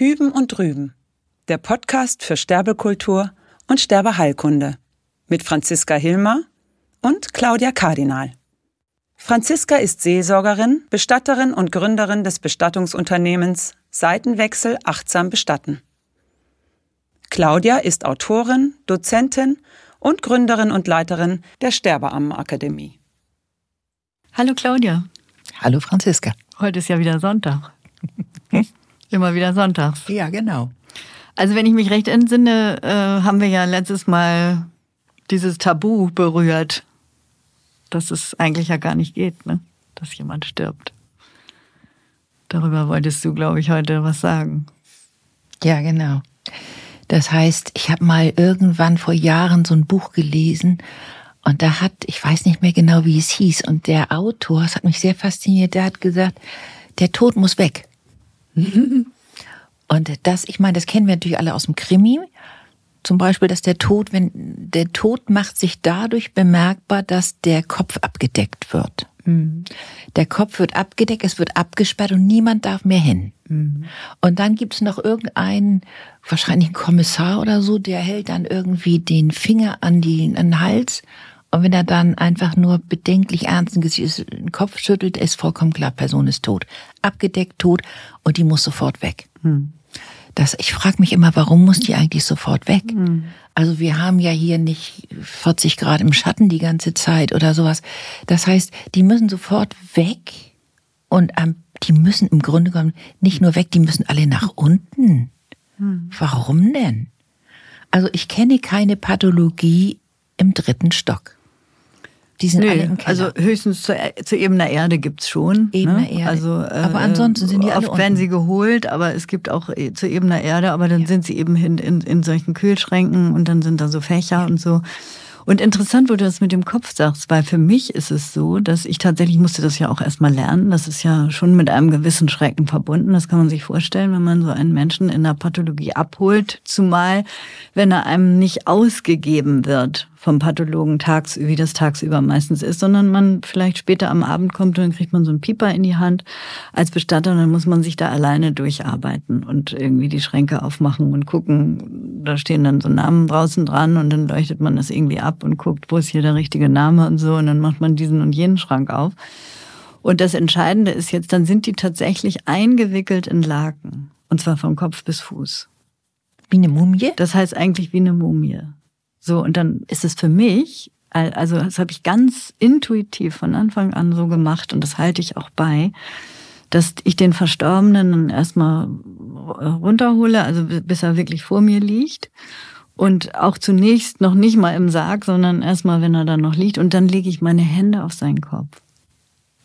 Hüben und Drüben, der Podcast für Sterbekultur und Sterbeheilkunde mit Franziska Hilmer und Claudia Kardinal. Franziska ist Seelsorgerin, Bestatterin und Gründerin des Bestattungsunternehmens Seitenwechsel achtsam bestatten. Claudia ist Autorin, Dozentin und Gründerin und Leiterin der Sterbeammenakademie. Hallo Claudia. Hallo Franziska. Heute ist ja wieder Sonntag. Immer wieder sonntags. Ja, genau. Also wenn ich mich recht entsinne, äh, haben wir ja letztes Mal dieses Tabu berührt, dass es eigentlich ja gar nicht geht, ne? dass jemand stirbt. Darüber wolltest du, glaube ich, heute was sagen. Ja, genau. Das heißt, ich habe mal irgendwann vor Jahren so ein Buch gelesen und da hat, ich weiß nicht mehr genau, wie es hieß, und der Autor, das hat mich sehr fasziniert, der hat gesagt, der Tod muss weg. und das, ich meine, das kennen wir natürlich alle aus dem Krimi. Zum Beispiel, dass der Tod, wenn der Tod macht sich dadurch bemerkbar, dass der Kopf abgedeckt wird. Mhm. Der Kopf wird abgedeckt, es wird abgesperrt und niemand darf mehr hin. Mhm. Und dann gibt's noch irgendeinen, wahrscheinlich einen Kommissar oder so, der hält dann irgendwie den Finger an, die, an den Hals. Und wenn er dann einfach nur bedenklich ernsten Gesichts den Kopf schüttelt, ist vollkommen klar, Person ist tot. Abgedeckt, tot und die muss sofort weg. Mhm. Das, ich frage mich immer, warum muss die eigentlich sofort weg? Mhm. Also wir haben ja hier nicht 40 Grad im Schatten die ganze Zeit oder sowas. Das heißt, die müssen sofort weg und ähm, die müssen im Grunde genommen nicht nur weg, die müssen alle nach unten. Mhm. Warum denn? Also ich kenne keine Pathologie im dritten Stock. Die sind nee, alle im Keller. Also höchstens zu, zu ebener Erde gibt's schon. Ebener ne? Erde. Also, äh, aber ansonsten sind die alle Oft werden sie geholt, aber es gibt auch äh, zu ebener Erde, aber dann ja. sind sie eben in, in, in solchen Kühlschränken und dann sind da so Fächer ja. und so. Und interessant, wo du das mit dem Kopf sagst, weil für mich ist es so, dass ich tatsächlich musste das ja auch erstmal lernen. Das ist ja schon mit einem gewissen Schrecken verbunden. Das kann man sich vorstellen, wenn man so einen Menschen in der Pathologie abholt, zumal wenn er einem nicht ausgegeben wird vom Pathologen tags, wie das tagsüber meistens ist, sondern man vielleicht später am Abend kommt und dann kriegt man so einen Pieper in die Hand als Bestatter und dann muss man sich da alleine durcharbeiten und irgendwie die Schränke aufmachen und gucken. Da stehen dann so Namen draußen dran und dann leuchtet man das irgendwie ab und guckt, wo ist hier der richtige Name und so und dann macht man diesen und jenen Schrank auf. Und das Entscheidende ist jetzt, dann sind die tatsächlich eingewickelt in Laken. Und zwar von Kopf bis Fuß. Wie eine Mumie? Das heißt eigentlich wie eine Mumie. So, und dann ist es für mich, also das habe ich ganz intuitiv von Anfang an so gemacht und das halte ich auch bei, dass ich den Verstorbenen erstmal runterhole, also bis er wirklich vor mir liegt. Und auch zunächst noch nicht mal im Sarg, sondern erstmal, wenn er dann noch liegt. Und dann lege ich meine Hände auf seinen Kopf.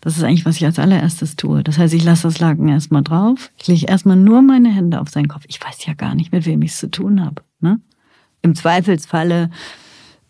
Das ist eigentlich, was ich als allererstes tue. Das heißt, ich lasse das Laken erstmal drauf. Ich lege erstmal nur meine Hände auf seinen Kopf. Ich weiß ja gar nicht, mit wem ich es zu tun habe. Ne? Im Zweifelsfalle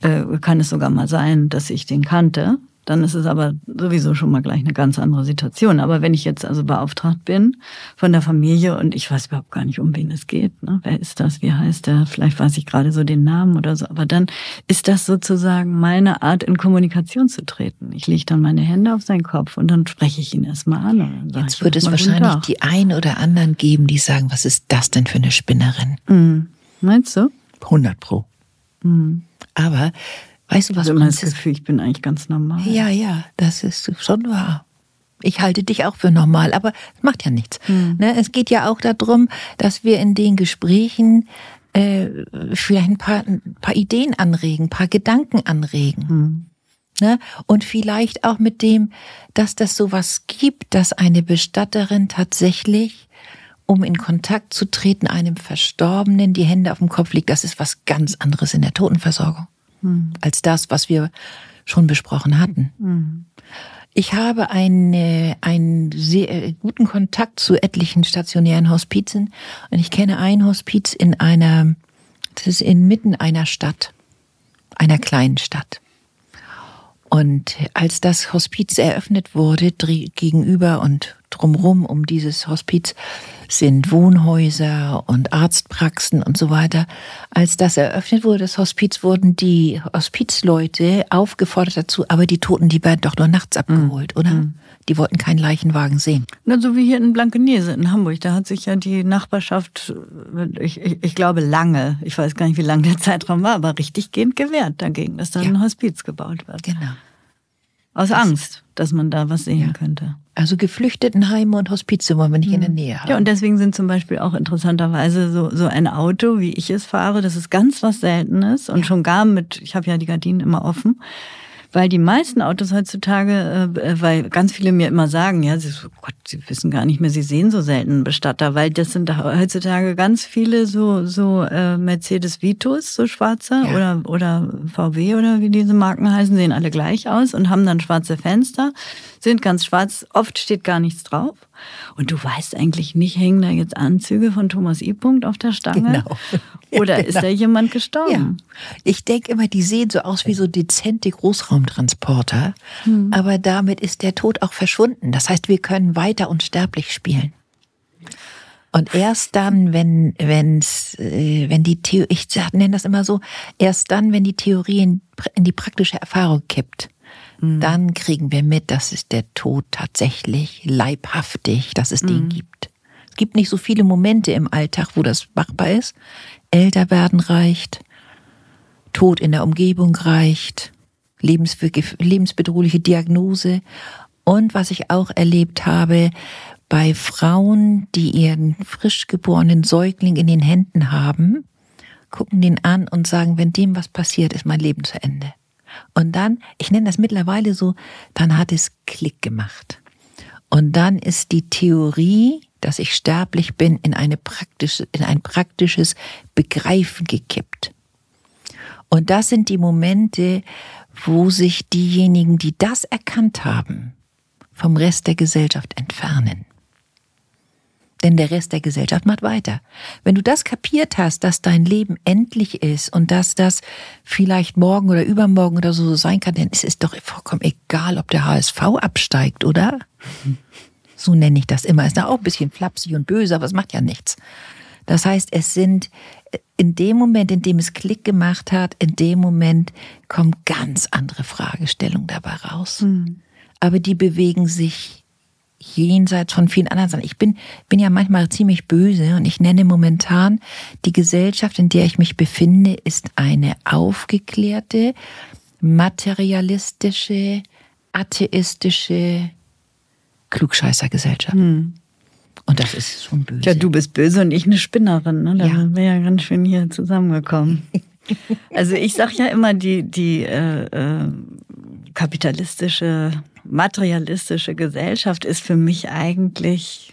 äh, kann es sogar mal sein, dass ich den kannte. Dann ist es aber sowieso schon mal gleich eine ganz andere Situation. Aber wenn ich jetzt also beauftragt bin von der Familie und ich weiß überhaupt gar nicht, um wen es geht, ne? wer ist das, wie heißt der, vielleicht weiß ich gerade so den Namen oder so, aber dann ist das sozusagen meine Art, in Kommunikation zu treten. Ich lege dann meine Hände auf seinen Kopf und dann spreche ich ihn erstmal an. Und dann jetzt wird es wahrscheinlich die ein oder anderen geben, die sagen, was ist das denn für eine Spinnerin? Mhm. Meinst du? 100 Pro. Mhm. Aber weißt du was? Ich habe das Gefühl, ich bin eigentlich ganz normal. Ja, ja, das ist schon wahr. Ich halte dich auch für normal, aber es macht ja nichts. Mhm. Ne, es geht ja auch darum, dass wir in den Gesprächen äh, vielleicht ein paar, ein paar Ideen anregen, ein paar Gedanken anregen. Mhm. Ne? Und vielleicht auch mit dem, dass das sowas gibt, dass eine Bestatterin tatsächlich um in Kontakt zu treten, einem Verstorbenen die Hände auf dem Kopf liegt, das ist was ganz anderes in der Totenversorgung hm. als das, was wir schon besprochen hatten. Hm. Ich habe eine, einen sehr äh, guten Kontakt zu etlichen stationären Hospizen und ich kenne ein Hospiz in einer, das ist inmitten einer Stadt, einer kleinen Stadt. Und als das Hospiz eröffnet wurde, gegenüber und drumrum um dieses Hospiz sind Wohnhäuser und Arztpraxen und so weiter. Als das eröffnet wurde, das Hospiz, wurden die Hospizleute aufgefordert dazu, aber die Toten, die werden doch nur nachts abgeholt, mhm. oder? Mhm. Die wollten keinen Leichenwagen sehen. Na, so wie hier in Blankenese in Hamburg. Da hat sich ja die Nachbarschaft, ich, ich, ich glaube lange, ich weiß gar nicht, wie lang der Zeitraum war, aber richtig gehend gewehrt dagegen, dass da ja. ein Hospiz gebaut wird. Genau. Aus das Angst, dass man da was sehen ja. könnte. Also Geflüchtetenheime und Hospize wollen wir nicht in der. Nähe haben. Ja, und deswegen sind zum Beispiel auch interessanterweise so, so ein Auto, wie ich es fahre, das ist ganz was Seltenes und ja. schon gar mit, ich habe ja die Gardinen immer offen, weil die meisten Autos heutzutage, äh, weil ganz viele mir immer sagen, ja, sie, oh Gott, sie wissen gar nicht mehr, sie sehen so selten Bestatter, weil das sind heutzutage ganz viele so so äh, Mercedes Vitos, so schwarze ja. oder oder VW oder wie diese Marken heißen, sehen alle gleich aus und haben dann schwarze Fenster, sind ganz schwarz, oft steht gar nichts drauf. Und du weißt eigentlich nicht, hängen da jetzt Anzüge von Thomas I. Punkt auf der Stange? Genau. Oder genau. ist da jemand gestorben? Ja. Ich denke immer, die sehen so aus wie so dezente Großraumtransporter. Hm. Aber damit ist der Tod auch verschwunden. Das heißt, wir können weiter unsterblich spielen. Und erst dann, wenn, wenn's, äh, wenn die Theorie, ich nenne das immer so, erst dann, wenn die Theorie in, in die praktische Erfahrung kippt, Mhm. dann kriegen wir mit, dass es der Tod tatsächlich leibhaftig, dass es den mhm. gibt. Es gibt nicht so viele Momente im Alltag, wo das machbar ist. Älter werden reicht, Tod in der Umgebung reicht, lebensbedrohliche Diagnose. Und was ich auch erlebt habe, bei Frauen, die ihren frisch geborenen Säugling in den Händen haben, gucken den an und sagen, wenn dem was passiert, ist mein Leben zu Ende. Und dann, ich nenne das mittlerweile so, dann hat es Klick gemacht. Und dann ist die Theorie, dass ich sterblich bin, in, eine praktische, in ein praktisches Begreifen gekippt. Und das sind die Momente, wo sich diejenigen, die das erkannt haben, vom Rest der Gesellschaft entfernen. Denn der Rest der Gesellschaft macht weiter. Wenn du das kapiert hast, dass dein Leben endlich ist und dass das vielleicht morgen oder übermorgen oder so sein kann, dann ist es doch vollkommen egal, ob der HSV absteigt, oder? So nenne ich das immer. Ist da auch ein bisschen flapsig und böse, aber es macht ja nichts. Das heißt, es sind in dem Moment, in dem es Klick gemacht hat, in dem Moment kommen ganz andere Fragestellungen dabei raus. Mhm. Aber die bewegen sich jenseits von vielen anderen Sachen. Ich bin, bin ja manchmal ziemlich böse und ich nenne momentan die Gesellschaft, in der ich mich befinde, ist eine aufgeklärte, materialistische, atheistische Klugscheißergesellschaft. Hm. Und das ist schon böse. Ja, du bist böse und ich eine Spinnerin. Ne? Da ja. sind wir ja ganz schön hier zusammengekommen. also ich sag ja immer, die, die äh, äh, kapitalistische materialistische Gesellschaft ist für mich eigentlich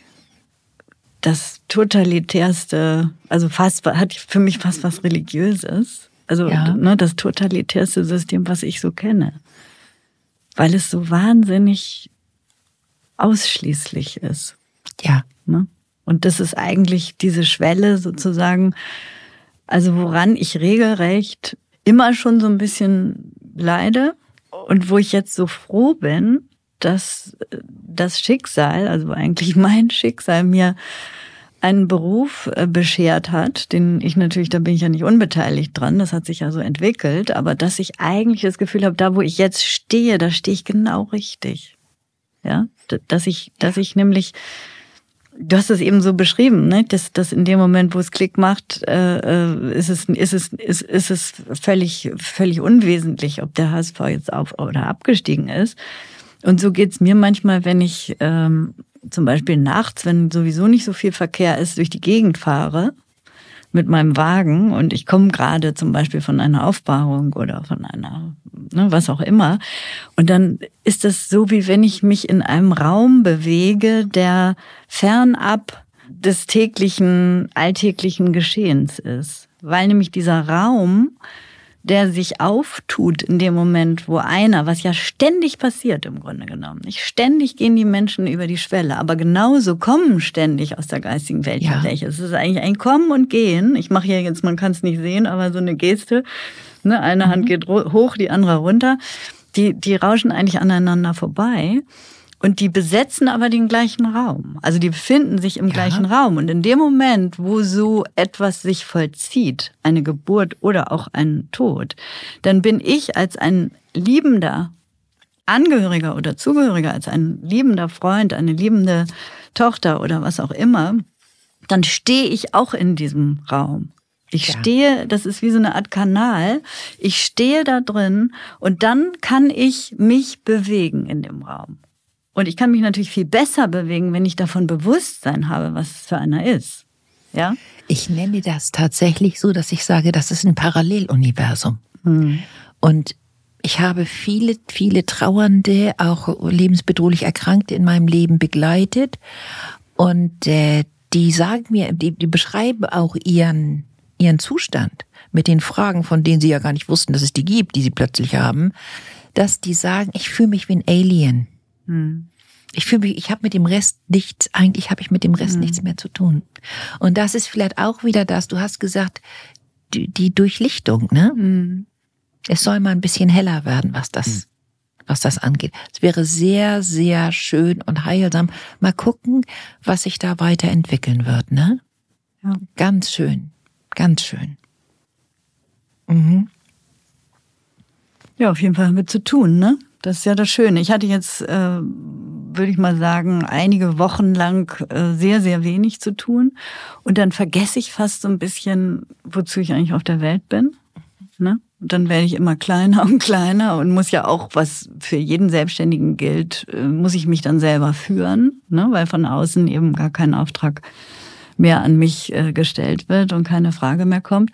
das totalitärste, also fast hat für mich fast was religiöses. Also ja. ne, das totalitärste System, was ich so kenne. Weil es so wahnsinnig ausschließlich ist. Ja. Ne? Und das ist eigentlich diese Schwelle sozusagen, also woran ich regelrecht immer schon so ein bisschen leide, und wo ich jetzt so froh bin, dass das Schicksal, also eigentlich mein Schicksal, mir einen Beruf äh, beschert hat, den ich natürlich, da bin ich ja nicht unbeteiligt dran, das hat sich ja so entwickelt, aber dass ich eigentlich das Gefühl habe, da wo ich jetzt stehe, da stehe ich genau richtig. Ja, dass ich, dass ich nämlich Du hast es eben so beschrieben, ne? dass, dass in dem Moment, wo es Klick macht, äh, äh, ist, es, ist, es, ist, ist es völlig, völlig unwesentlich, ob der HSV jetzt auf oder abgestiegen ist. Und so geht's mir manchmal, wenn ich ähm, zum Beispiel nachts, wenn sowieso nicht so viel Verkehr ist, durch die Gegend fahre mit meinem Wagen und ich komme gerade zum Beispiel von einer Aufbahrung oder von einer, ne, was auch immer. Und dann ist das so, wie wenn ich mich in einem Raum bewege, der fernab des täglichen, alltäglichen Geschehens ist. Weil nämlich dieser Raum der sich auftut in dem Moment, wo einer, was ja ständig passiert im Grunde genommen, nicht ständig gehen die Menschen über die Schwelle, aber genauso kommen ständig aus der geistigen Welt ja. welche. Es ist eigentlich ein Kommen und Gehen. Ich mache hier jetzt, man kann es nicht sehen, aber so eine Geste. Ne? Eine mhm. Hand geht hoch, die andere runter. Die, die rauschen eigentlich aneinander vorbei. Und die besetzen aber den gleichen Raum. Also die befinden sich im ja. gleichen Raum. Und in dem Moment, wo so etwas sich vollzieht, eine Geburt oder auch ein Tod, dann bin ich als ein Liebender Angehöriger oder Zugehöriger, als ein liebender Freund, eine liebende Tochter oder was auch immer, dann stehe ich auch in diesem Raum. Ich ja. stehe, das ist wie so eine Art Kanal. Ich stehe da drin und dann kann ich mich bewegen in dem Raum. Und ich kann mich natürlich viel besser bewegen, wenn ich davon Bewusstsein habe, was es für einer ist. Ja? Ich nenne das tatsächlich so, dass ich sage, das ist ein Paralleluniversum. Hm. Und ich habe viele, viele Trauernde, auch lebensbedrohlich Erkrankte in meinem Leben begleitet. Und äh, die sagen mir, die, die beschreiben auch ihren ihren Zustand mit den Fragen, von denen sie ja gar nicht wussten, dass es die gibt, die sie plötzlich haben, dass die sagen, ich fühle mich wie ein Alien. Hm. Ich fühle mich, ich habe mit dem Rest nichts, eigentlich habe ich mit dem Rest hm. nichts mehr zu tun. Und das ist vielleicht auch wieder das, du hast gesagt, die, die Durchlichtung, ne? Hm. Es soll mal ein bisschen heller werden, was das, hm. was das angeht. Es wäre sehr, sehr schön und heilsam. Mal gucken, was sich da weiterentwickeln wird, ne? Ja. Ganz schön. Ganz schön. Mhm. Ja, auf jeden Fall haben wir zu tun, ne? Das ist ja das Schöne. Ich hatte jetzt, äh, würde ich mal sagen, einige Wochen lang äh, sehr, sehr wenig zu tun. Und dann vergesse ich fast so ein bisschen, wozu ich eigentlich auf der Welt bin. Ne? Und dann werde ich immer kleiner und kleiner und muss ja auch, was für jeden Selbstständigen gilt, äh, muss ich mich dann selber führen, ne? weil von außen eben gar kein Auftrag mehr an mich äh, gestellt wird und keine Frage mehr kommt.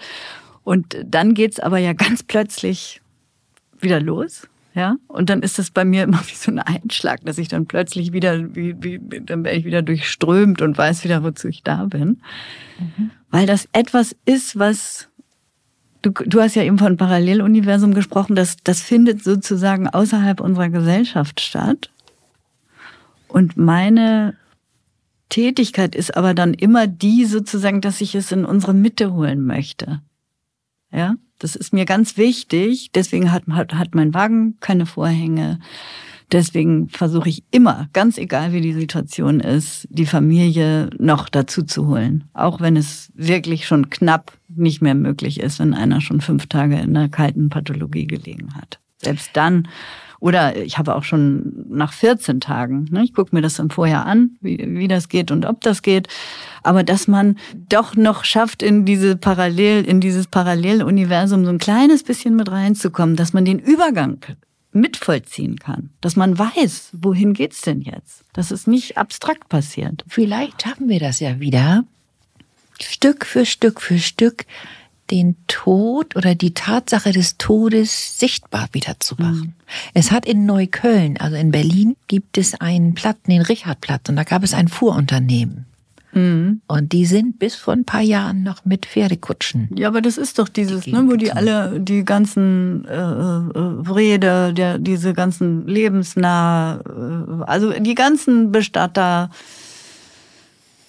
Und dann geht's aber ja ganz plötzlich wieder los. Ja, und dann ist das bei mir immer wie so ein Einschlag, dass ich dann plötzlich wieder, wie, wie, dann werde ich wieder durchströmt und weiß wieder, wozu ich da bin. Mhm. Weil das etwas ist, was, du, du hast ja eben von Paralleluniversum gesprochen, das, das findet sozusagen außerhalb unserer Gesellschaft statt. Und meine Tätigkeit ist aber dann immer die sozusagen, dass ich es in unsere Mitte holen möchte. Ja, das ist mir ganz wichtig. Deswegen hat, hat, hat mein Wagen keine Vorhänge. Deswegen versuche ich immer, ganz egal wie die Situation ist, die Familie noch dazu zu holen. Auch wenn es wirklich schon knapp nicht mehr möglich ist, wenn einer schon fünf Tage in einer kalten Pathologie gelegen hat. Selbst dann oder ich habe auch schon nach 14 Tagen, ne, ich gucke mir das dann vorher an, wie, wie das geht und ob das geht. Aber dass man doch noch schafft, in diese Parallel, in dieses Paralleluniversum so ein kleines bisschen mit reinzukommen, dass man den Übergang mitvollziehen kann, dass man weiß, wohin geht's denn jetzt, dass es nicht abstrakt passiert. Vielleicht schaffen wir das ja wieder, Stück für Stück für Stück den Tod oder die Tatsache des Todes sichtbar wieder zu machen. Mhm. Es hat in Neukölln, also in Berlin, gibt es einen Platz, den Richardplatz, und da gab es ein Fuhrunternehmen. Mhm. Und die sind bis vor ein paar Jahren noch mit Pferdekutschen. Ja, aber das ist doch dieses, ne, wo die alle die ganzen äh, äh, Rede, der, diese ganzen lebensnah, äh, also die ganzen Bestatter,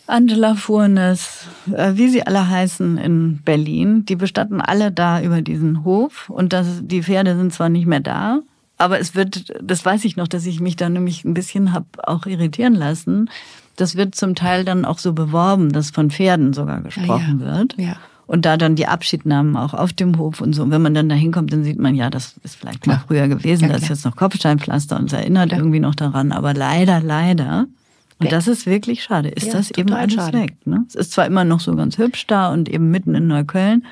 Angela Furnes, äh, wie sie alle heißen in Berlin, die bestatten alle da über diesen Hof und das, die Pferde sind zwar nicht mehr da, aber es wird, das weiß ich noch, dass ich mich da nämlich ein bisschen hab auch irritieren lassen. Das wird zum Teil dann auch so beworben, dass von Pferden sogar gesprochen ja, ja. wird. Ja. Und da dann die Abschiednahmen auch auf dem Hof und so. Und wenn man dann da hinkommt, dann sieht man, ja, das ist vielleicht mal früher gewesen, ja, da ist jetzt noch Kopfsteinpflaster und es erinnert irgendwie noch daran. Aber leider, leider und das ist wirklich schade. Ist ja, das eben alles schade. weg? Ne? Es ist zwar immer noch so ganz hübsch da und eben mitten in Neukölln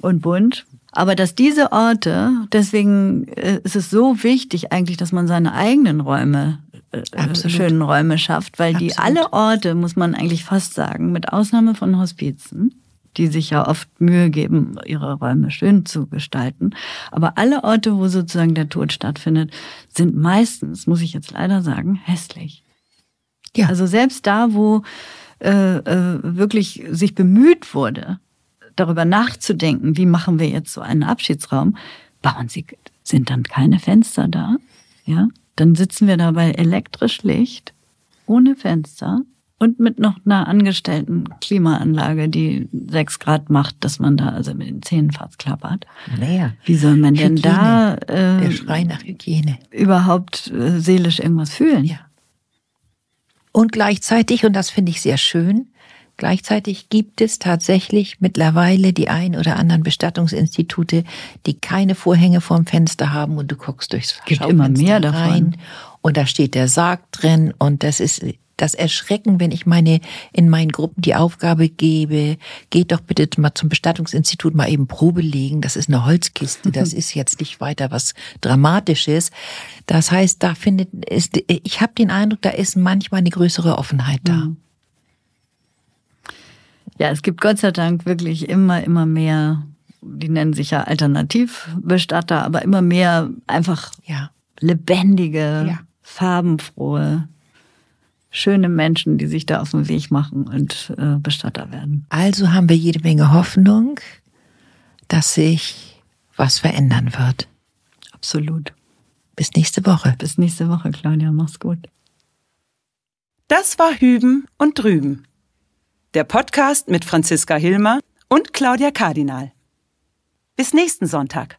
und bunt, aber dass diese Orte, deswegen äh, ist es so wichtig eigentlich, dass man seine eigenen Räume äh, äh schönen Räume schafft, weil Absolut. die alle Orte, muss man eigentlich fast sagen, mit Ausnahme von Hospizen, die sich ja oft Mühe geben, ihre Räume schön zu gestalten. Aber alle Orte, wo sozusagen der Tod stattfindet, sind meistens, muss ich jetzt leider sagen, hässlich. Ja. Also selbst da, wo äh, äh, wirklich sich bemüht wurde, darüber nachzudenken, wie machen wir jetzt so einen Abschiedsraum, bauen sie, sind dann keine Fenster da, ja, dann sitzen wir da bei elektrisch Licht, ohne Fenster und mit noch einer angestellten Klimaanlage, die sechs Grad macht, dass man da also mit den Zähnen fast klappert. Naja. Wie soll man denn da äh, der Schrei nach Hygiene überhaupt äh, seelisch irgendwas fühlen? Ja. Und gleichzeitig, und das finde ich sehr schön, Gleichzeitig gibt es tatsächlich mittlerweile die ein oder anderen Bestattungsinstitute, die keine Vorhänge vorm Fenster haben und du guckst durchs gibt immer mehr davon. rein und da steht der Sarg drin und das ist das Erschrecken, wenn ich meine in meinen Gruppen die Aufgabe gebe, geht doch bitte mal zum Bestattungsinstitut mal eben Probe legen. Das ist eine Holzkiste, das ist jetzt nicht weiter was Dramatisches. Das heißt, da findet ist, ich habe den Eindruck, da ist manchmal eine größere Offenheit da. Mhm. Ja, es gibt Gott sei Dank wirklich immer, immer mehr, die nennen sich ja Alternativbestatter, aber immer mehr einfach ja. lebendige, ja. farbenfrohe, schöne Menschen, die sich da auf den Weg machen und äh, Bestatter werden. Also haben wir jede Menge Hoffnung, dass sich was verändern wird. Absolut. Bis nächste Woche. Bis nächste Woche, Claudia. Mach's gut. Das war Hüben und Drüben der Podcast mit Franziska Hilmer und Claudia Kardinal. Bis nächsten Sonntag.